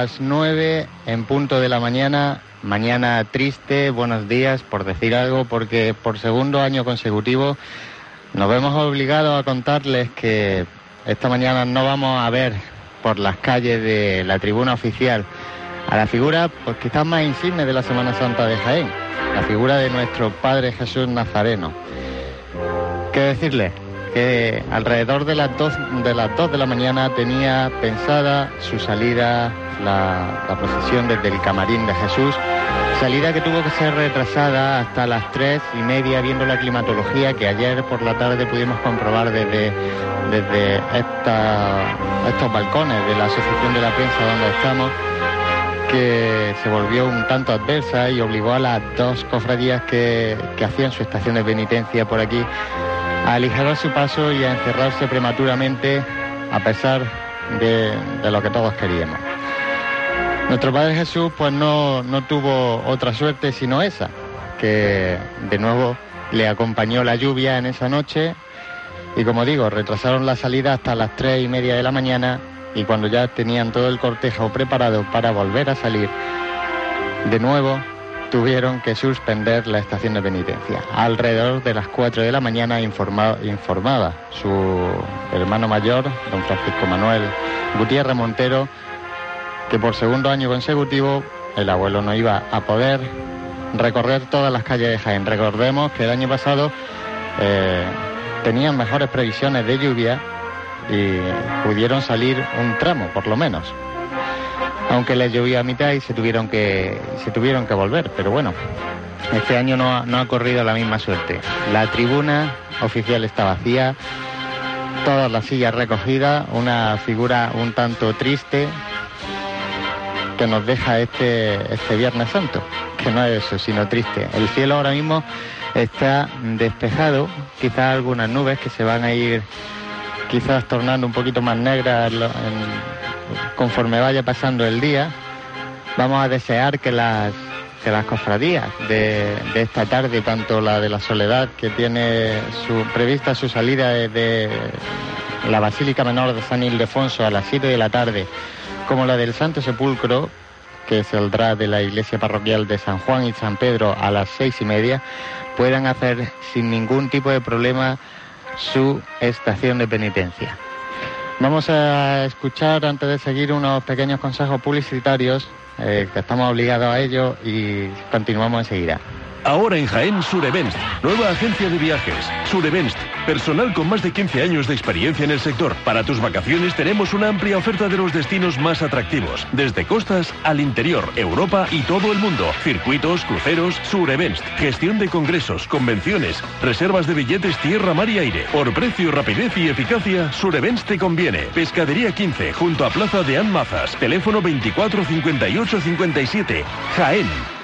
las nueve en punto de la mañana. Mañana triste, buenos días, por decir algo, porque por segundo año consecutivo nos vemos obligados a contarles que esta mañana no vamos a ver por las calles de la tribuna oficial a la figura, pues quizás más insigne de la Semana Santa de Jaén, la figura de nuestro Padre Jesús Nazareno. ¿Qué decirles? que alrededor de las 2 de, las dos de la mañana tenía pensada su salida, la, procesión desde el camarín de Jesús, salida que tuvo que ser retrasada hasta las tres y media viendo la climatología que ayer por la tarde pudimos comprobar desde, desde estos balcones de la Asociación de la Prensa donde estamos que se volvió un tanto adversa y obligó a las dos cofradías que, que hacían su estación de penitencia por aquí a aligerar su paso y a encerrarse prematuramente a pesar de, lo que todos queríamos. Nuestro Padre Jesús pues no, no tuvo otra suerte sino esa, que de nuevo le acompañó la lluvia en esa noche y como digo, retrasaron la salida hasta las tres y media de la mañana y cuando ya tenían todo el cortejo preparado para volver a salir, de nuevo tuvieron que suspender la estación de penitencia. Alrededor de las 4 de la mañana informaba su hermano mayor, don Francisco Manuel Gutiérrez Montero, que por segundo año consecutivo el abuelo no iba a poder recorrer todas las calles de Jaén. Recordemos que el año pasado eh, tenían mejores previsiones de lluvia y pudieron salir un tramo, por lo menos aunque les llovía a mitad y se tuvieron que, se tuvieron que volver. Pero bueno, este año no no ha corrido la misma suerte. La tribuna oficial está vacía, todas las sillas recogidas, una figura un tanto triste que nos deja este, este Viernes Santo, que no es eso, sino triste. El cielo ahora mismo está despejado, quizás algunas nubes que se van a ir quizás tornando un poquito más negras conforme vaya pasando el día, vamos a desear que las, que las cofradías de, esta tarde, tanto la de la Soledad, que tiene su, prevista su salida de la Basílica Menor de San Ildefonso a las 7 de la tarde, como la del Santo Sepulcro, que saldrá de la iglesia parroquial de San Juan y San Pedro a las seis y media, puedan hacer sin ningún tipo de problema su estación de penitencia. Vamos a escuchar antes de seguir unos pequeños consejos publicitarios eh, que estamos obligados a ello y continuamos enseguida. Ahora en Jaén Surevents, nueva agencia de viajes. Surevents, personal con más de 15 años de experiencia en el sector. Para tus vacaciones tenemos una amplia oferta de los destinos más atractivos, desde costas al interior, Europa y todo el mundo. Circuitos, cruceros, Surevents, gestión de congresos, convenciones, reservas de billetes tierra, mar y aire. Por precio, rapidez y eficacia, Surevents te conviene. Pescadería 15, junto a Plaza de Anmazas. Teléfono 24 58 57. Jaén.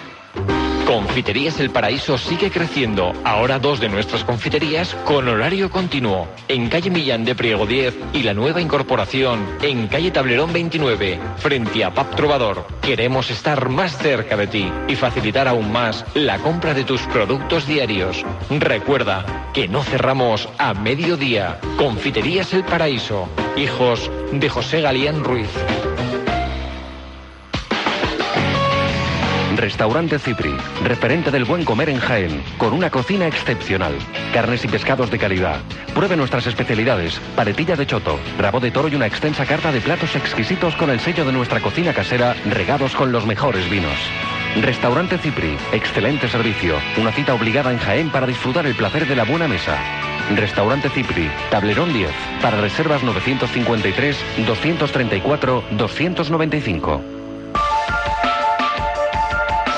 Confiterías El Paraíso sigue creciendo. Ahora dos de nuestras confiterías con horario continuo. En calle Millán de Priego 10 y la nueva incorporación en calle Tablerón 29, frente a Pap Trovador. Queremos estar más cerca de ti y facilitar aún más la compra de tus productos diarios. Recuerda que no cerramos a mediodía. Confiterías El Paraíso. Hijos de José Galián Ruiz. Restaurante Cipri, referente del buen comer en Jaén, con una cocina excepcional. Carnes y pescados de calidad. Pruebe nuestras especialidades, paletilla de choto, rabo de toro y una extensa carta de platos exquisitos con el sello de nuestra cocina casera, regados con los mejores vinos. Restaurante Cipri, excelente servicio, una cita obligada en Jaén para disfrutar el placer de la buena mesa. Restaurante Cipri, Tablerón 10, para reservas 953 234 295.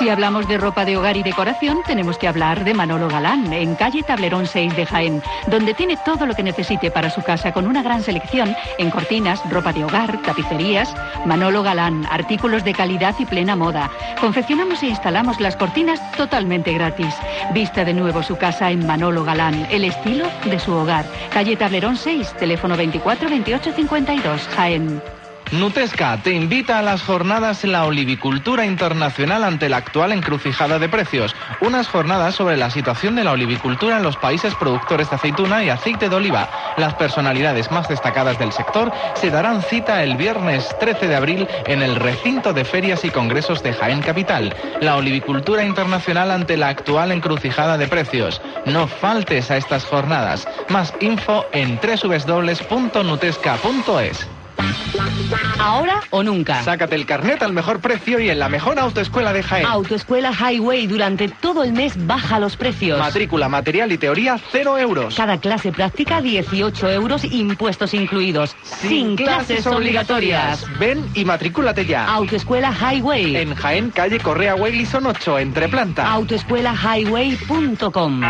Si hablamos de ropa de hogar y decoración, tenemos que hablar de Manolo Galán, en calle Tablerón 6 de Jaén, donde tiene todo lo que necesite para su casa con una gran selección en cortinas, ropa de hogar, tapicerías. Manolo Galán, artículos de calidad y plena moda. Confeccionamos e instalamos las cortinas totalmente gratis. Vista de nuevo su casa en Manolo Galán, el estilo de su hogar. Calle Tablerón 6, teléfono 24 28 52, Jaén. Nutesca te invita a las jornadas la olivicultura internacional ante la actual encrucijada de precios. Unas jornadas sobre la situación de la olivicultura en los países productores de aceituna y aceite de oliva. Las personalidades más destacadas del sector se darán cita el viernes 13 de abril en el recinto de ferias y congresos de Jaén Capital. La olivicultura internacional ante la actual encrucijada de precios. No faltes a estas jornadas. Más info en www.nutesca.es. Ahora o nunca. Sácate el carnet al mejor precio y en la mejor autoescuela de Jaén. Autoescuela Highway durante todo el mes baja los precios. Matrícula, material y teoría 0 euros. Cada clase práctica 18 euros, impuestos incluidos. Sin, clases obligatorias. Ven y matricúlate ya. Autoescuela Highway. En Jaén, calle Correa Son 8, entre planta. Autoescuelahighway.com.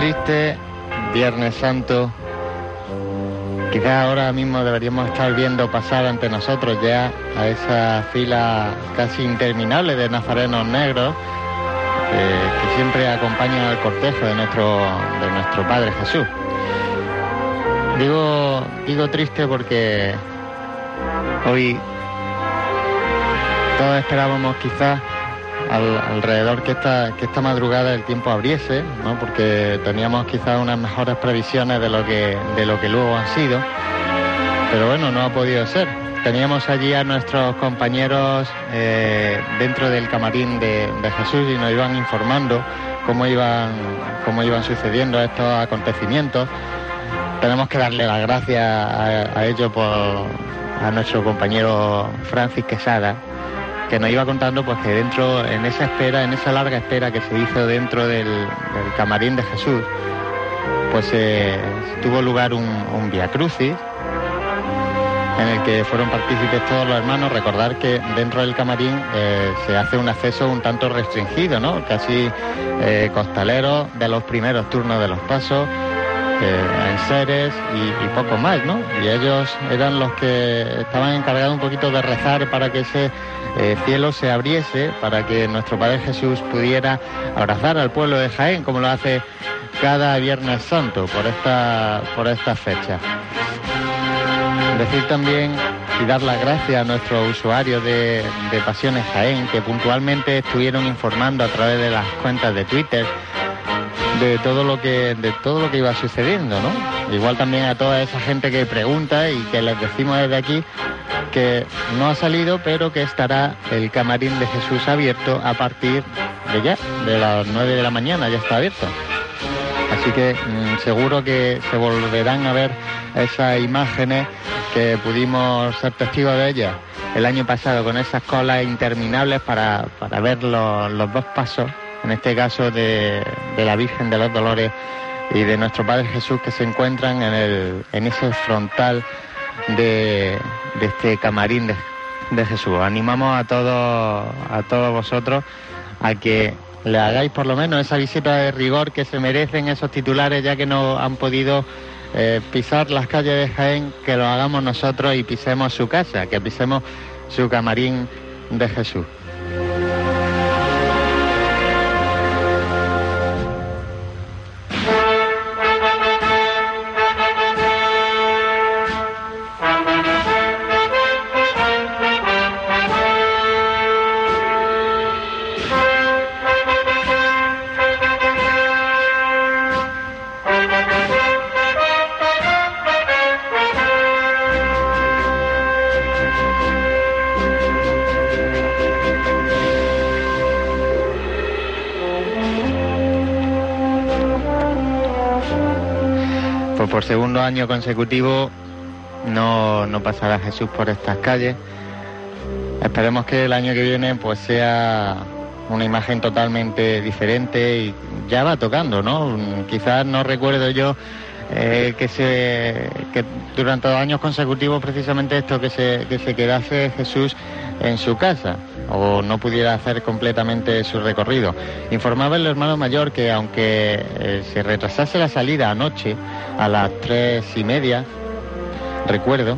triste, Viernes Santo. Quizás ahora mismo deberíamos estar viendo pasar ante nosotros ya a esa fila casi interminable de nazarenos negros eh, que siempre acompañan al cortejo de nuestro, de nuestro Padre Jesús. Digo, digo triste porque hoy todos esperábamos quizás alrededor que esta, que esta madrugada el tiempo abriese, ¿no? porque teníamos quizás unas mejores previsiones de lo que, de lo que luego han sido, pero bueno, no ha podido ser. Teníamos allí a nuestros compañeros eh, dentro del camarín de, Jesús y nos iban informando cómo iban, cómo iban sucediendo estos acontecimientos. Tenemos que darle las gracias a, a ellos por a nuestro compañero Francis Quesada, que nos iba contando pues que dentro, en esa espera, en esa larga espera que se hizo dentro del, camarín de Jesús, pues eh, tuvo lugar un, Via Crucis en el que fueron partícipes todos los hermanos. Recordar que dentro del camarín eh, se hace un acceso un tanto restringido, ¿no? Casi eh, costalero de los primeros turnos de los pasos, en seres y, y, poco más, ¿no? Y ellos eran los que estaban encargados un poquito de rezar para que ese eh, cielo se abriese para que nuestro Padre Jesús pudiera abrazar al pueblo de Jaén como lo hace cada Viernes Santo por esta, por esta fecha. Decir también y dar las gracias a nuestros usuarios de, de Pasiones Jaén que puntualmente estuvieron informando a través de las cuentas de Twitter de todo lo que de todo lo que iba sucediendo, ¿no? Igual también a toda esa gente que pregunta y que les decimos desde aquí que no ha salido, pero que estará el camarín de Jesús abierto a partir de ya, de las 9 de la mañana, ya está abierto. Así que mm, seguro que se volverán a ver esas imágenes que pudimos ser testigos de ellas el año pasado con esas colas interminables para, ver los, dos pasos, en este caso de, la Virgen de los Dolores y de nuestro Padre Jesús que se encuentran en, ese frontal de, este camarín de, Jesús. Animamos a todos, a todos vosotros a que le hagáis por lo menos esa visita de rigor que se merecen esos titulares ya que no han podido eh, pisar las calles de Jaén, que lo hagamos nosotros y pisemos su casa, que pisemos su camarín de Jesús. Año consecutivo no, no pasará Jesús por estas calles. Esperemos que el año que viene pues sea una imagen totalmente diferente y ya va tocando, ¿no? Quizás no recuerdo yo eh, que se que durante dos años consecutivos precisamente esto que se que se quedase Jesús en su casa o no pudiera hacer completamente su recorrido. Informaba el hermano mayor que aunque eh, se retrasase la salida anoche a las tres y media, recuerdo,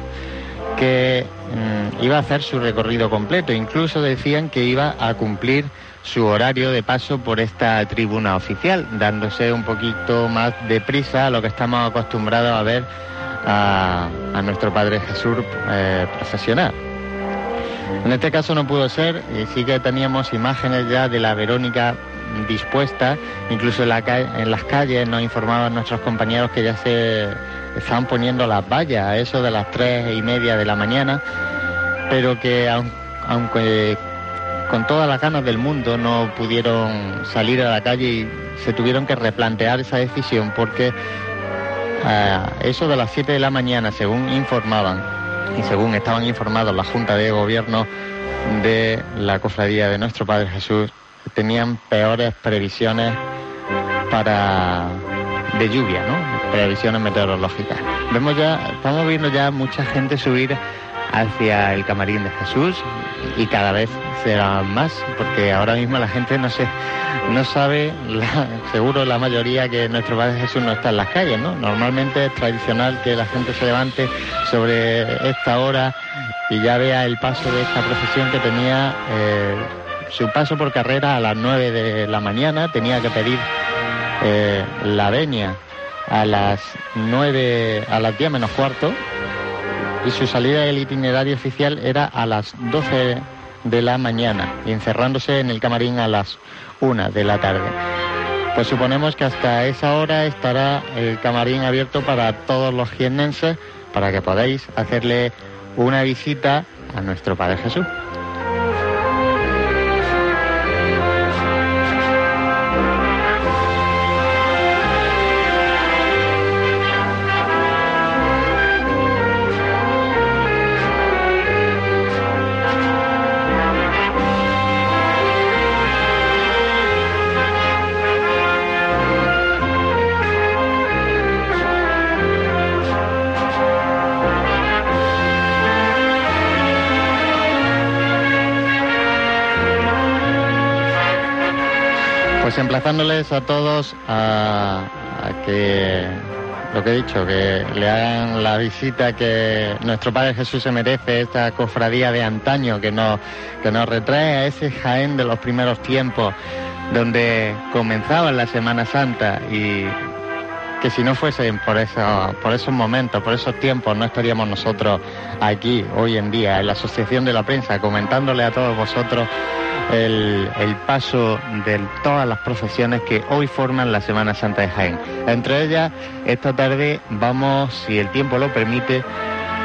que mm, iba a hacer su recorrido completo. Incluso decían que iba a cumplir su horario de paso por esta tribuna oficial, dándose un poquito más de prisa a lo que estamos acostumbrados a ver a, nuestro Padre Jesús eh, profesional. En este caso no pudo ser sí que teníamos imágenes ya de la Verónica dispuesta, incluso en, las calles nos informaban nuestros compañeros que ya se estaban poniendo las vallas a eso de las tres y media de la mañana, pero que aunque con todas las ganas del mundo no pudieron salir a la calle y se tuvieron que replantear esa decisión porque a eh, eso de las 7 de la mañana, según informaban y según estaban informados la Junta de Gobierno de la Cofradía de Nuestro Padre Jesús, tenían peores previsiones para de lluvia, ¿no? Previsiones meteorológicas. Vemos ya, estamos viendo ya mucha gente subir hacia el camarín de Jesús y cada vez será más, porque ahora mismo la gente no se, no sabe, seguro la mayoría que nuestro Padre Jesús no está en las calles, ¿no? Normalmente es tradicional que la gente se levante sobre esta hora y ya vea el paso de esta procesión que tenía eh, su paso por carrera a las 9 de la mañana, tenía que pedir eh, la venia a las 9, a las 10 menos cuarto, y su salida del itinerario oficial era a las 12 de la mañana y encerrándose en el camarín a las 1 de la tarde. Pues suponemos que hasta esa hora estará el camarín abierto para todos los jiennenses para que podáis hacerle una visita a nuestro Padre Jesús. Emplazándoles a todos a, que lo que he dicho, que le hagan la visita que nuestro Padre Jesús se merece, esta cofradía de antaño que nos, que nos retrae a ese Jaén de los primeros tiempos, donde comenzaba la Semana Santa y que si no fuesen por, por esos momentos, por esos tiempos, no estaríamos nosotros aquí hoy en día, en la Asociación de la Prensa, comentándole a todos vosotros el, paso de todas las profesiones que hoy forman la Semana Santa de Jaén. Entre ellas, esta tarde vamos, si el tiempo lo permite,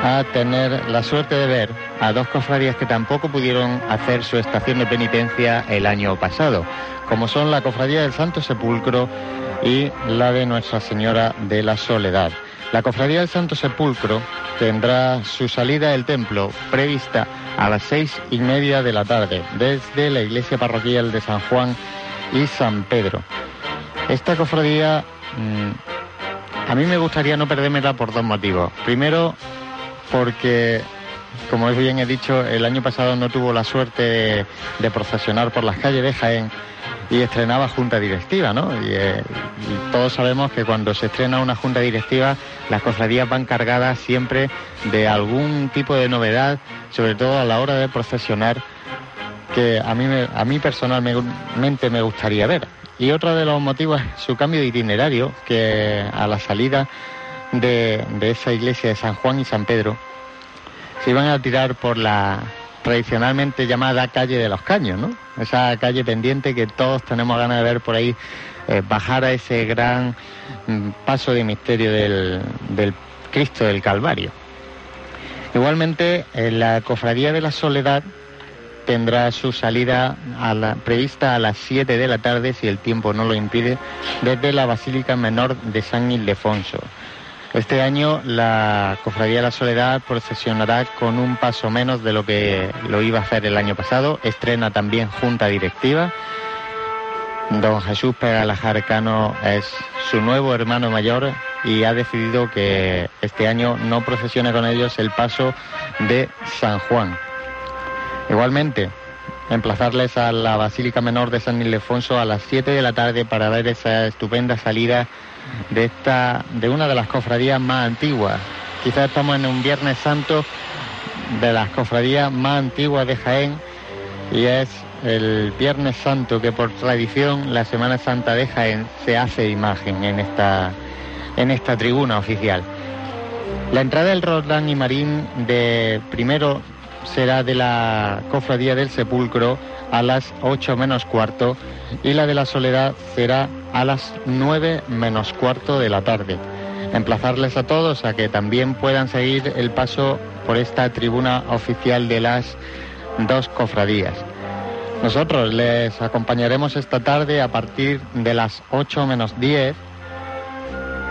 a tener la suerte de ver a dos cofradías que tampoco pudieron hacer su estación de penitencia el año pasado, como son la Cofradía del Santo Sepulcro y la de Nuestra Señora de la Soledad. La Cofradía del Santo Sepulcro tendrá su salida del templo prevista a las seis y media de la tarde desde la iglesia parroquial de San Juan y San Pedro. Esta cofradía mm, a mí me gustaría no perdérmela por dos motivos. Primero, porque, como bien he dicho, el año pasado no tuvo la suerte de procesionar por las calles de Jaén y estrenaba junta directiva, ¿no? Eh, y, todos sabemos que cuando se estrena una junta directiva, las cofradías van cargadas siempre de algún tipo de novedad, sobre todo a la hora de procesionar, que a mí, a mí personalmente me gustaría ver. Y otro de los motivos es su cambio de itinerario, que a la salida de esa iglesia de San Juan y San Pedro, se iban a tirar por la tradicionalmente llamada calle de los caños, ¿no? Esa calle pendiente que todos tenemos ganas de ver por ahí eh, bajar a ese gran mm, paso de misterio del, Cristo del Calvario. Igualmente, la Cofradía de la Soledad tendrá su salida prevista a las 7 de la tarde, si el tiempo no lo impide, desde la Basílica Menor de San Ildefonso. Este año la Cofradía de la Soledad procesionará con un paso menos de lo que lo iba a hacer el año pasado. Estrena también junta directiva. Don Jesús Pegalajar Cano es su nuevo hermano mayor y ha decidido que este año no procesione con ellos el paso de San Juan. Igualmente, emplazarles a la Basílica Menor de San Ildefonso a las 7 de la tarde para ver esa estupenda salida de esta de una de las cofradías más antiguas. Quizás estamos en un Viernes Santo de las cofradías más antiguas de Jaén y es el Viernes Santo que por tradición la Semana Santa de Jaén se hace imagen en esta, en esta tribuna oficial. La entrada del Roldán y Marín de primero será de la Cofradía del Sepulcro a las 8 menos cuarto y la de la Soledad será a las 9 menos cuarto de la tarde. Emplazarles a todos a que también puedan seguir el paso por esta tribuna oficial de las dos cofradías. Nosotros les acompañaremos esta tarde a partir de las 8 menos 10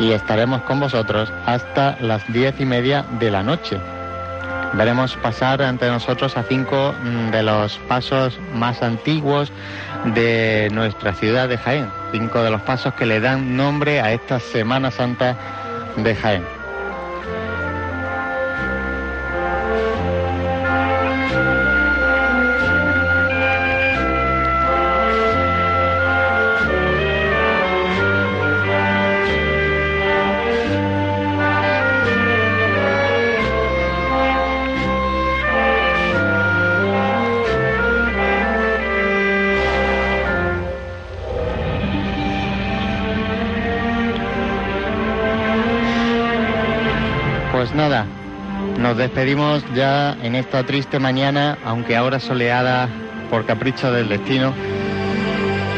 y estaremos con vosotros hasta las 10 y media de la noche. Veremos pasar ante nosotros a cinco mm, de los pasos más antiguos de nuestra ciudad de Jaén, cinco de los pasos que le dan nombre a esta Semana Santa de Jaén. Pues nada, nos despedimos ya en esta triste mañana, aunque ahora soleada por capricho del destino.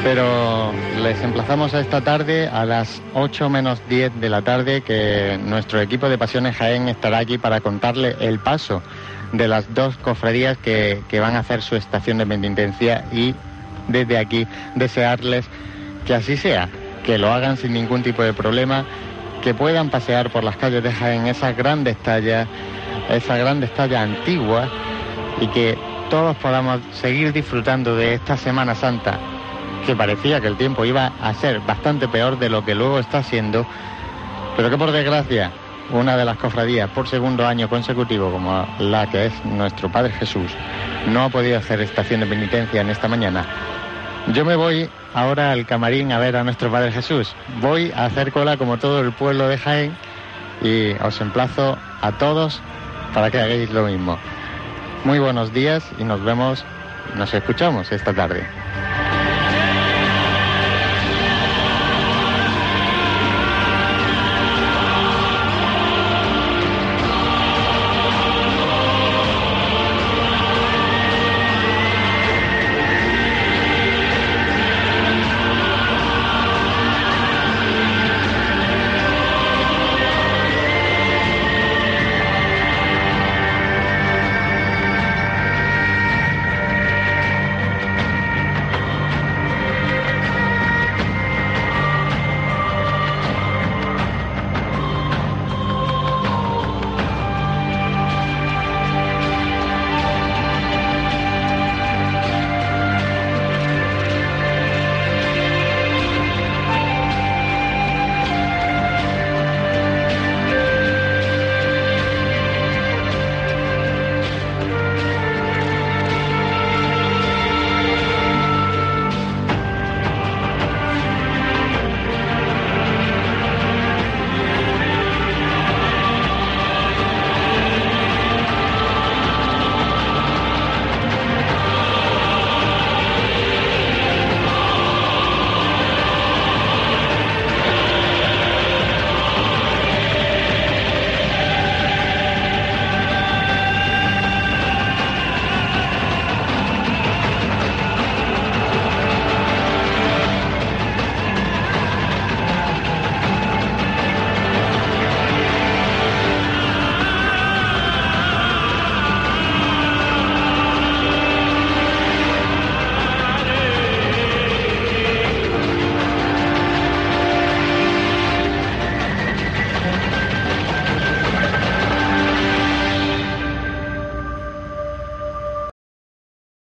Pero les emplazamos a esta tarde a las 8 menos 10 de la tarde que nuestro equipo de Pasiones Jaén estará aquí para contarle el paso de las dos cofradías que, que van a hacer su estación de penitencia y desde aquí desearles que así sea, que lo hagan sin ningún tipo de problema que puedan pasear por las calles de Jaén esas grandes tallas, esas grandes tallas antiguas y que todos podamos seguir disfrutando de esta Semana Santa, que parecía que el tiempo iba a ser bastante peor de lo que luego está siendo, pero que por desgracia una de las cofradías por segundo año consecutivo, como la que es nuestro Padre Jesús, no ha podido hacer estación de penitencia en esta mañana. Yo me voy ahora al camarín a ver a nuestro Padre Jesús. Voy a hacer cola como todo el pueblo de Jaén y os emplazo a todos para que hagáis lo mismo. Muy buenos días y nos vemos, nos escuchamos esta tarde.